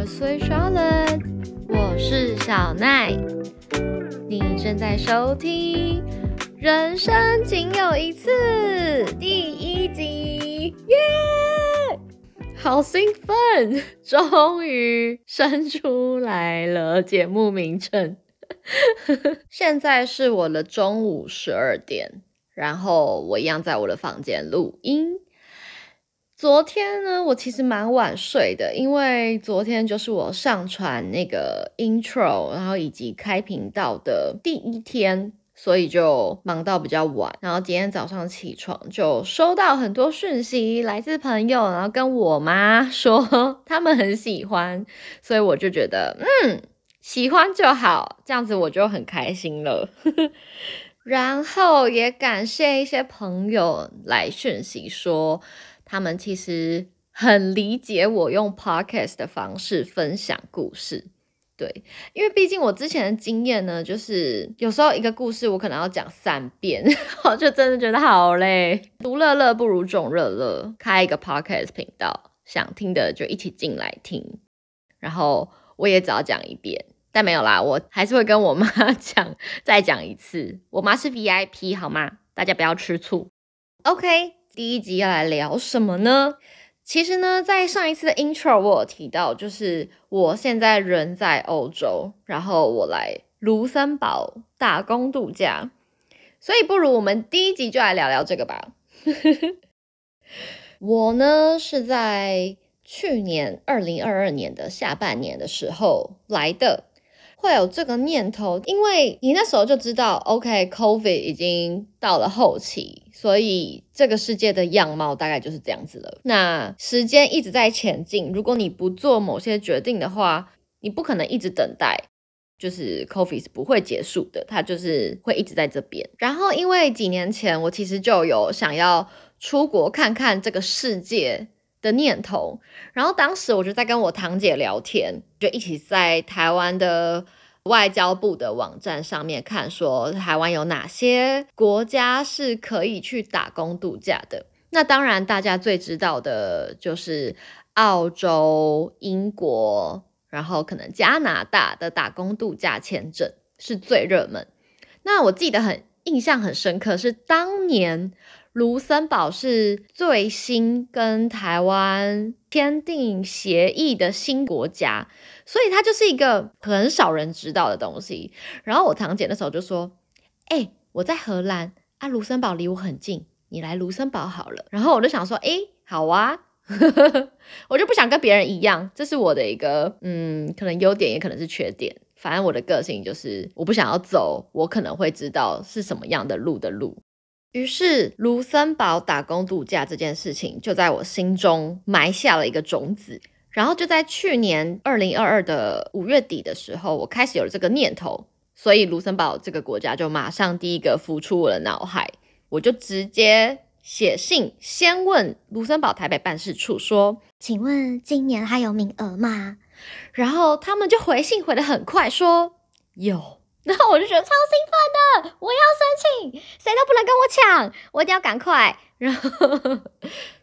我是小奈，你正在收听《人生仅有一次》第一集，耶！好兴奋，终于生出来了节目名称。现在是我的中午十二点，然后我一样在我的房间录音。昨天呢，我其实蛮晚睡的，因为昨天就是我上传那个 intro，然后以及开频道的第一天，所以就忙到比较晚。然后今天早上起床就收到很多讯息，来自朋友，然后跟我妈 说他们很喜欢，所以我就觉得嗯，喜欢就好，这样子我就很开心了。然后也感谢一些朋友来讯息说。他们其实很理解我用 podcast 的方式分享故事，对，因为毕竟我之前的经验呢，就是有时候一个故事我可能要讲三遍，我就真的觉得好累。独乐乐不如众乐乐，开一个 podcast 频道，想听的就一起进来听，然后我也只要讲一遍，但没有啦，我还是会跟我妈 讲，再讲一次。我妈是 VIP 好吗？大家不要吃醋。OK。第一集要来聊什么呢？其实呢，在上一次的 intro 我有提到，就是我现在人在欧洲，然后我来卢森堡打工度假，所以不如我们第一集就来聊聊这个吧。我呢是在去年二零二二年的下半年的时候来的。会有这个念头，因为你那时候就知道，OK，COVID 已经到了后期，所以这个世界的样貌大概就是这样子了。那时间一直在前进，如果你不做某些决定的话，你不可能一直等待，就是 COVID 是不会结束的，它就是会一直在这边。然后，因为几年前我其实就有想要出国看看这个世界。的念头，然后当时我就在跟我堂姐聊天，就一起在台湾的外交部的网站上面看，说台湾有哪些国家是可以去打工度假的。那当然，大家最知道的就是澳洲、英国，然后可能加拿大的打工度假签证是最热门。那我记得很印象很深刻，是当年。卢森堡是最新跟台湾签订协议的新国家，所以它就是一个很少人知道的东西。然后我堂姐那时候就说：“哎，我在荷兰啊，卢森堡离我很近，你来卢森堡好了。”然后我就想说：“哎，好啊，我就不想跟别人一样，这是我的一个嗯，可能优点也可能是缺点。反正我的个性就是我不想要走我可能会知道是什么样的路的路。”于是，卢森堡打工度假这件事情就在我心中埋下了一个种子。然后，就在去年二零二二的五月底的时候，我开始有了这个念头，所以卢森堡这个国家就马上第一个浮出我的脑海。我就直接写信，先问卢森堡台北办事处说：“请问今年还有名额吗？”然后他们就回信回的很快，说有。然后我就觉得超兴奋的，我要申请，谁都不能跟我抢，我一定要赶快。然后，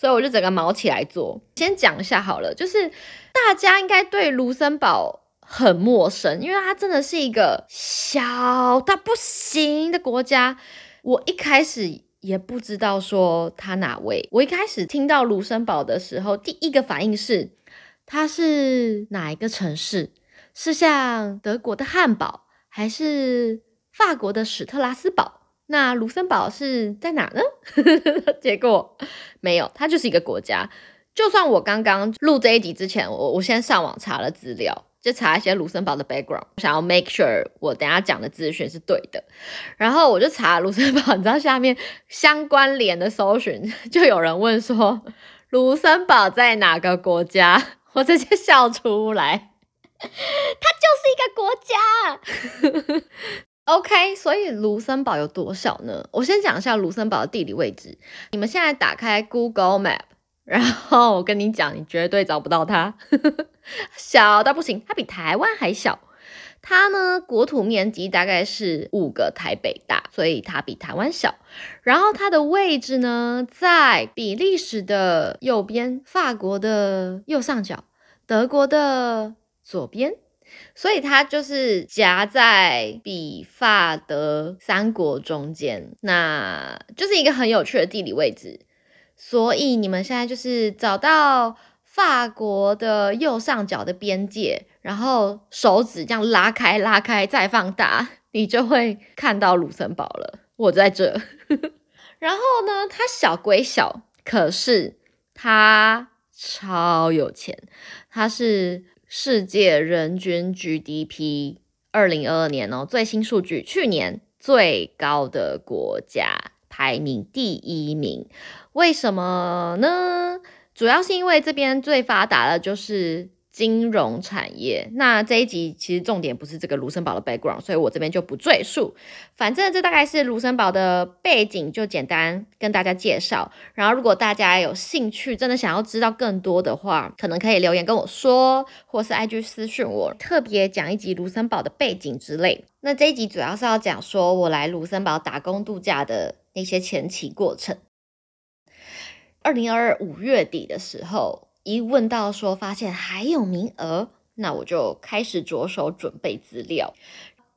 所以我就整个毛起来做。先讲一下好了，就是大家应该对卢森堡很陌生，因为它真的是一个小到不行的国家。我一开始也不知道说它哪位。我一开始听到卢森堡的时候，第一个反应是它是哪一个城市？是像德国的汉堡？还是法国的史特拉斯堡，那卢森堡是在哪呢？结果没有，它就是一个国家。就算我刚刚录这一集之前，我我先上网查了资料，就查一些卢森堡的 background，想要 make sure 我等下讲的资讯是对的。然后我就查卢森堡，你知道下面相关联的搜寻，就有人问说卢森堡在哪个国家？我直接笑出来。它就是一个国家 ，OK。所以卢森堡有多小呢？我先讲一下卢森堡的地理位置。你们现在打开 Google Map，然后我跟你讲，你绝对找不到它，小到不行。它比台湾还小。它呢，国土面积大概是五个台北大，所以它比台湾小。然后它的位置呢，在比利时的右边，法国的右上角。德国的左边，所以它就是夹在比法德三国中间，那就是一个很有趣的地理位置。所以你们现在就是找到法国的右上角的边界，然后手指这样拉开、拉开再放大，你就会看到卢森堡了。我在这。然后呢，它小归小，可是它超有钱，它是世界人均 GDP 二零二二年哦最新数据，去年最高的国家，排名第一名。为什么呢？主要是因为这边最发达的就是金融产业。那这一集其实重点不是这个卢森堡的 background，所以我这边就不赘述。反正这大概是卢森堡的背景，就简单跟大家介绍。然后如果大家有兴趣，真的想要知道更多的话，可能可以留言跟我说，或是 IG 私讯我，特别讲一集卢森堡的背景之类。那这一集主要是要讲说我来卢森堡打工度假的那些前期过程。二零二二五月底的时候，一问到说发现还有名额，那我就开始着手准备资料。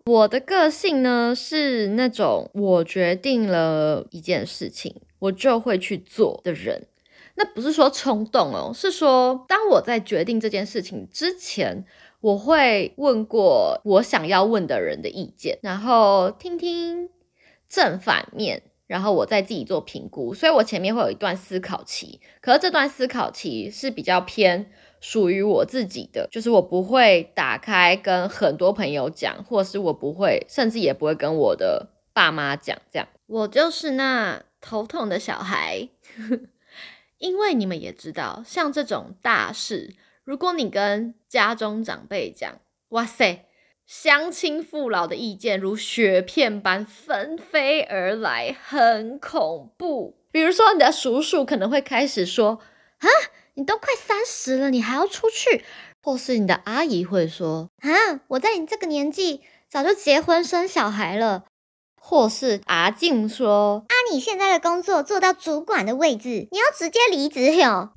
我的个性呢是那种我决定了一件事情，我就会去做的人。那不是说冲动哦，是说当我在决定这件事情之前，我会问过我想要问的人的意见，然后听听正反面。然后我再自己做评估，所以我前面会有一段思考期。可是这段思考期是比较偏属于我自己的，就是我不会打开跟很多朋友讲，或是我不会，甚至也不会跟我的爸妈讲。这样，我就是那头痛的小孩。因为你们也知道，像这种大事，如果你跟家中长辈讲，哇塞！乡亲父老的意见如雪片般纷飞而来，很恐怖。比如说，你的叔叔可能会开始说：“啊，你都快三十了，你还要出去？”或是你的阿姨会说：“啊，我在你这个年纪早就结婚生小孩了。”或是阿静说：“啊，你现在的工作做到主管的位置，你要直接离职哟。”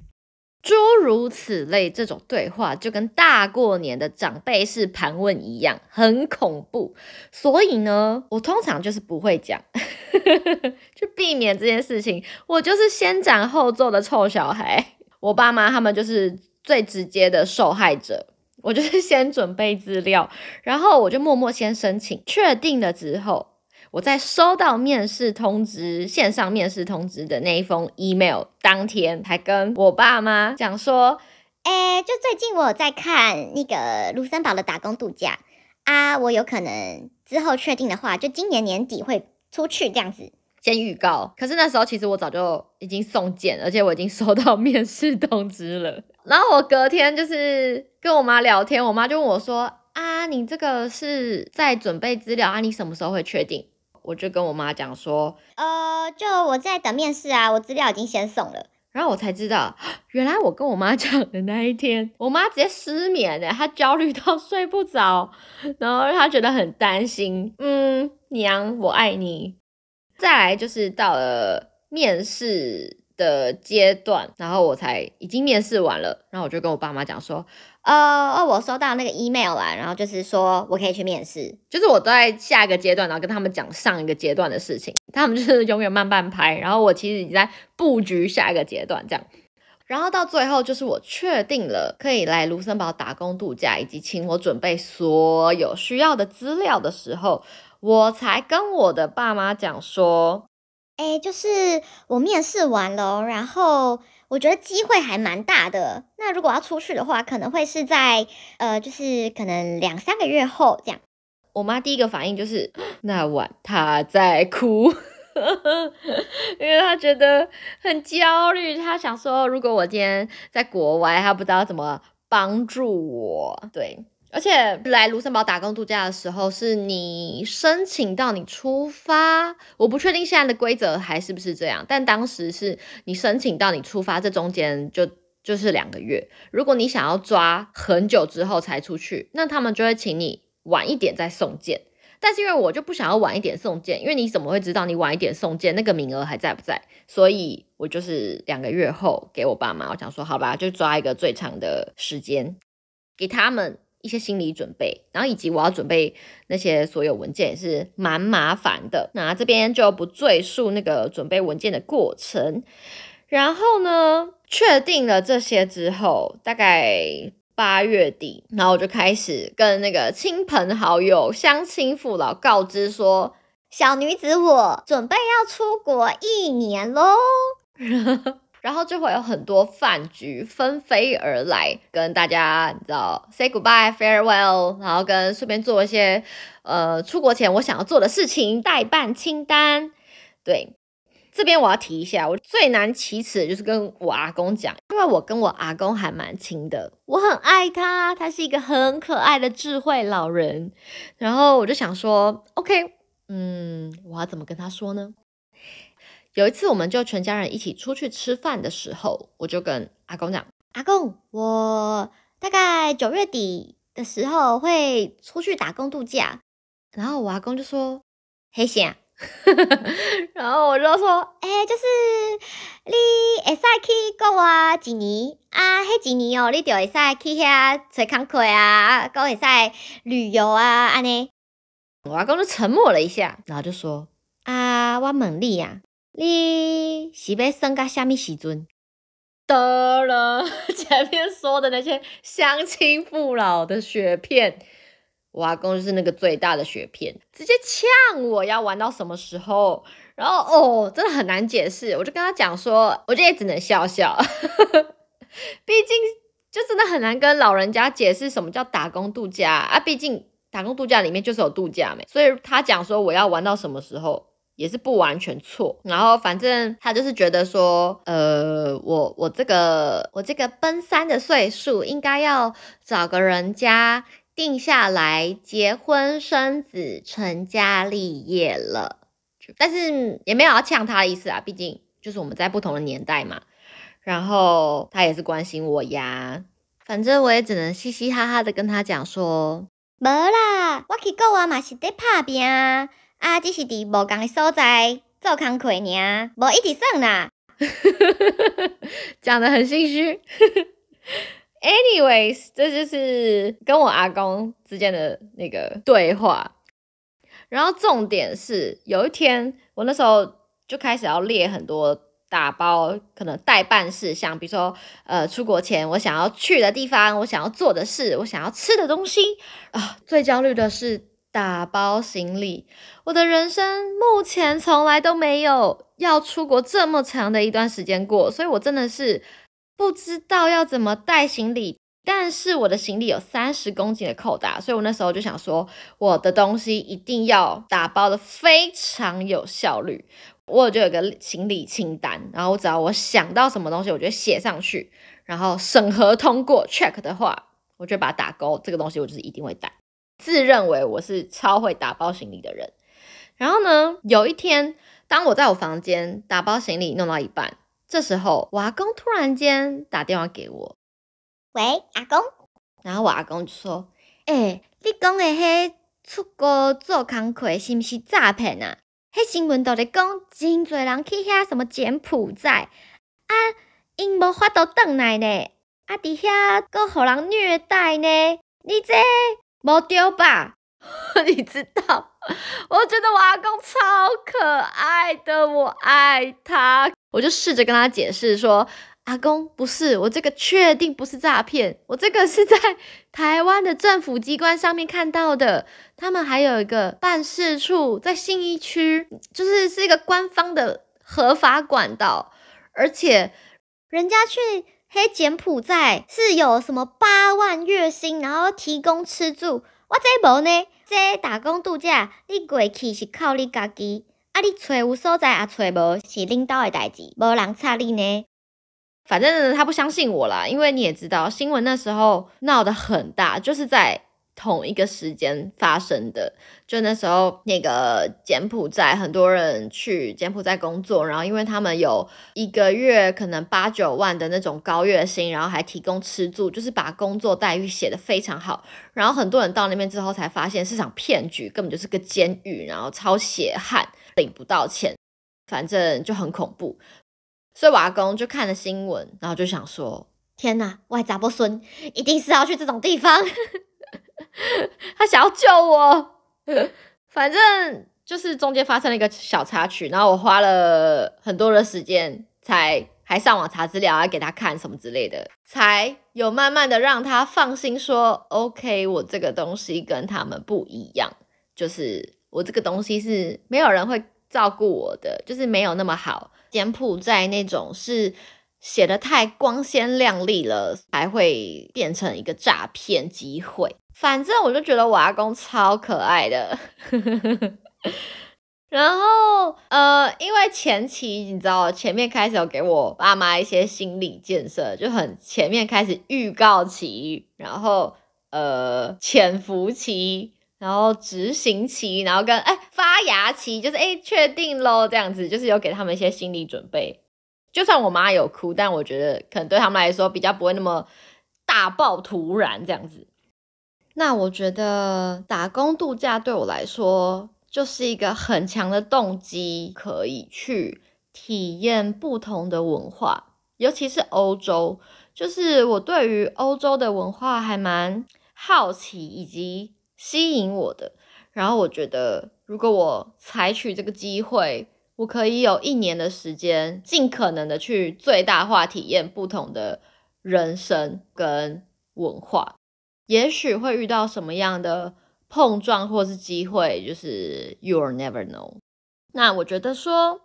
诸如此类，这种对话就跟大过年的长辈式盘问一样，很恐怖。所以呢，我通常就是不会讲，去避免这件事情。我就是先斩后奏的臭小孩，我爸妈他们就是最直接的受害者。我就是先准备资料，然后我就默默先申请，确定了之后。我在收到面试通知、线上面试通知的那一封 email 当天，还跟我爸妈讲说：“哎，就最近我在看那个卢森堡的打工度假啊，我有可能之后确定的话，就今年年底会出去这样子，先预告。可是那时候其实我早就已经送件，而且我已经收到 面试通知了。然后我隔天就是跟我妈聊天，我妈就问我说：啊，你这个是在准备资料啊？你什么时候会确定？我就跟我妈讲说，呃，就我在等面试啊，我资料已经先送了。然后我才知道，原来我跟我妈 讲的那一天，我妈直接失眠了，她焦虑到 睡不着，然后她觉得很担心。嗯，娘，我爱你。再来就是到了面试的阶段，然后我才已经面试完了，然后我就跟我爸妈讲说。呃哦，我收到那个 email 啦，然后就是说我可以去面试，就是我都在下一个阶段，然后跟他们讲上一个阶段的事情，他们就是永远慢半拍，然后我其实已经在布局下一个阶段这样，然后到最后就是我确定了可以来卢森堡打工度假，以及请我准备所有需要的资料的时候，我才跟我的爸妈讲说，哎，就是我面试完了，然后。我觉得机会还蛮大的。那如果要出去的话，可能会是在呃，就是可能两三个月后这样。我妈第一个反应就是那晚她在哭，因为她觉得很焦虑。她想说，如果我今天在国外，她不知道怎么帮助我。对。而且来卢森堡打工度假的时候，是你申请到你出发，我不确定现在的规则还是不是这样，但当时是你申请到你出发，这中间就就是两个月。如果你想要抓很久之后才出去，那他们就会请你晚一点再送件。但是因为我就不想要晚一点送件，因为你怎么会知道你晚一点送件那个名额还在不在？所以我就是两个月后给我爸妈，我想说好吧，就抓一个最长的时间给他们。一些心理准备，然后以及我要准备那些所有文件也是蛮麻烦的。那这边就不赘述那个准备文件的过程。然后呢，确定了这些之后，大概八月底，然后我就开始跟那个亲朋好友、乡亲父老告知说，小女子我准备要出国一年喽。然后就会有很多饭局纷飞而来，跟大家你知道 say goodbye farewell，然后跟顺便做一些呃出国前我想要做的事情代办清单。对，这边我要提一下，我最难启齿的就是跟我阿公讲，因为我跟我阿公还蛮亲的，我很爱他，他是一个很可爱的智慧老人。然后我就想说，OK，嗯，我要怎么跟他说呢？有一次，我们就全家人一起出去吃饭的时候，我就跟阿公讲：“阿公，我大概九月底的时候会出去打工度假。”然后我阿公就说：“黑线。”然后我就说：“哎，就是你会使去国外几年啊？迄几年哦，你就会使去遐找工课啊，搁会使旅游啊，安尼。”我阿公就沉默了一下，然后就说：“啊，我问你呀。”你是要生到什么时阵？得了，前面说的那些乡亲父老的雪片，我阿公就是那个最大的雪片，直接呛我要玩到什么时候。然后哦，真的很难解释，我就跟他讲说，我这也只能笑笑，毕竟就真的很难跟老人家解释什么叫打工度假啊。毕竟打工度假里面就是有度假没，所以他讲说我要玩到什么时候。也是不完全错，然后反正他就是觉得说，呃，我我这个我这个奔三的岁数，应该要找个人家定下来结婚生子、成家立业了。但是也没有要呛他的意思啊，毕竟就是我们在不同的年代嘛。然后他也是关心我呀，反正我也只能嘻嘻哈哈的跟他讲说，没啦，我去国外嘛是得拍拼。啊，啊只是伫无共的所在做工课尔，无一直算啦。讲的很心虚。Anyways，这就是跟我阿公之间的那个对话。然后重点是，有一天我那时候就开始要列很多打包可能代办事项，比如说呃出国前我想要去的地方，我想要做的事，我想要吃的东西啊。最焦虑的是。打包行李，我的人生目前从来都没有要出国这么长的一段时间过，所以我真的是不知道要怎么带行李。但是我的行李有三十公斤的扣打，所以我那时候就想说，我的东西一定要打包的非常有效率。我就有个行李清单，然后我只要我想到什么东西，我就写上去，然后审核通过 check 的话，我就把它打勾。这个东西我就是一定会带。自认为我是超会打包行李的人，然后呢，有一天，当我在我房间打包行李弄到一半，这时候我阿公突然间打电话给我，喂，阿公，然后我阿公就说，哎，你讲的迄出国做工课是不是诈骗啊？迄新闻都咧讲，真多人去遐什么柬埔寨，啊，因无法度转来呢，啊，伫遐搁互人虐待呢，你这。没丢吧？你知道？我觉得我阿公超可爱的，我爱他。我就试着跟他解释说：“阿公，不是我这个，确定不是诈骗。我这个是在台湾的政府机关上面看到的，他们还有一个办事处在信义区，就是是一个官方的合法管道，而且人家去。”黑柬埔寨是有什么八万月薪，然后提供吃住，我这无呢？这打工度假，你过去是靠你家己，啊，你找有所在也找无，是领导的代志，无人插你呢。反正他不相信我啦，因为你也知道，新闻那时候闹得很大，就是在。同一个时间发生的，就那时候那个柬埔寨很多人去柬埔寨工作，然后因为他们有一个月可能八九万的那种高月薪，然后还提供吃住，就是把工作待遇写得非常好。然后很多人到那边之后才发现是场骗局，根本就是个监狱，然后超血汗，领不到钱，反正就很恐怖。所以瓦工就看了新闻，然后就想说：天呐，外杂波孙一定是要去这种地方。他想要救我。反正就是中间发生了一个小插曲，然后我花了很多的时间，才还上网查资料啊，给他看什么之类的，才有慢慢的让他放心说，OK，我这个东西跟他们不一样，就是我这个东西是没有人会照顾我的，就是没有那么好。柬埔寨那种是写的太光鲜亮丽了，才会变成一个诈骗机会。反正我就觉得我阿公超可爱的。然后呃，因为前期你知道，前面开始有给我爸妈一些心理建设，就很前面开始预告期，然后呃潜伏期，然后执行期，然后跟哎发芽期，就是哎确定喽这样子，就是有给他们一些心理准备。就算我妈有哭，但我觉得可能对他们来说比较不会那么大爆突然这样子。那我觉得打工度假对我来说就是一个很强的动机，可以去体验不同的文化，尤其是欧洲。就是我对于欧洲的文化还蛮好奇以及吸引我的。然后我觉得，如果我采取这个机会，我可以有一年的时间，尽可能的去最大化体验不同的人生跟文化。也许会遇到什么样的碰撞或是机会，就是 you'll never know。那我觉得说，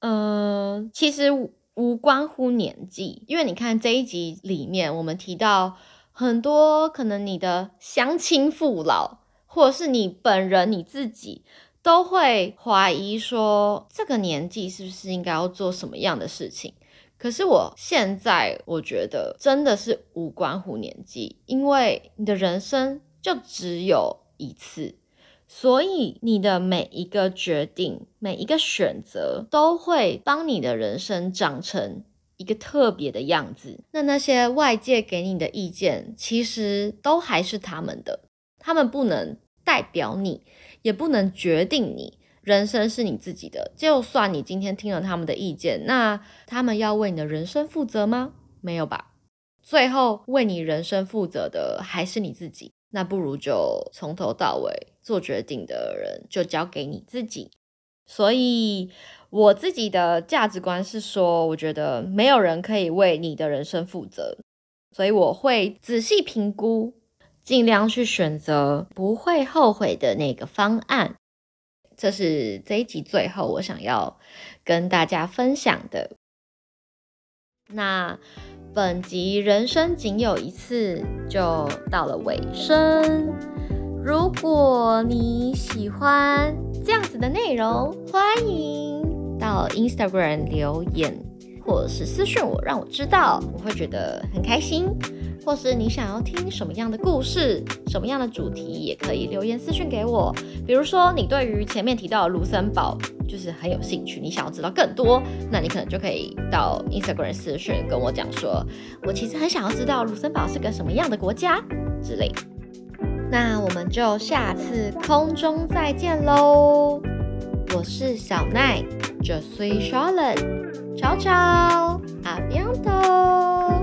嗯，其实无关乎年纪，因为你看这一集里面，我们提到很多可能你的乡亲父老，或者是你本人你自己，都会怀疑说，这个年纪是不是应该要做什么样的事情。可是我现在我觉得真的是无关乎年纪，因为你的人生就只有一次，所以你的每一个决定、每一个选择都会帮你的人生长成一个特别的样子。那那些外界给你的意见，其实都还是他们的，他们不能代表你，也不能决定你。人生是你自己的，就算你今天听了他们的意见，那他们要为你的人生负责吗？没有吧。最后为你人生负责的还是你自己。那不如就从头到尾做决定的人就交给你自己。所以我自己的价值观是说，我觉得没有人可以为你的人生负责，所以我会仔细评估，尽量去选择不会后悔的那个方案。这是这一集最后我想要跟大家分享的。那本集人生仅有一次就到了尾声。如果你喜欢这样子的内容，欢迎到 Instagram 留言，或是私讯我，让我知道，我会觉得很开心。或是你想要听什么样的故事，什么样的主题，也可以留言私讯给我。比如说，你对于前面提到的卢森堡就是很有兴趣，你想要知道更多，那你可能就可以到 Instagram 私讯跟我讲说，我其实很想要知道卢森堡是个什么样的国家之类。那我们就下次空中再见喽！我是小奈，这 s Charlotte，悄悄，阿 b 多。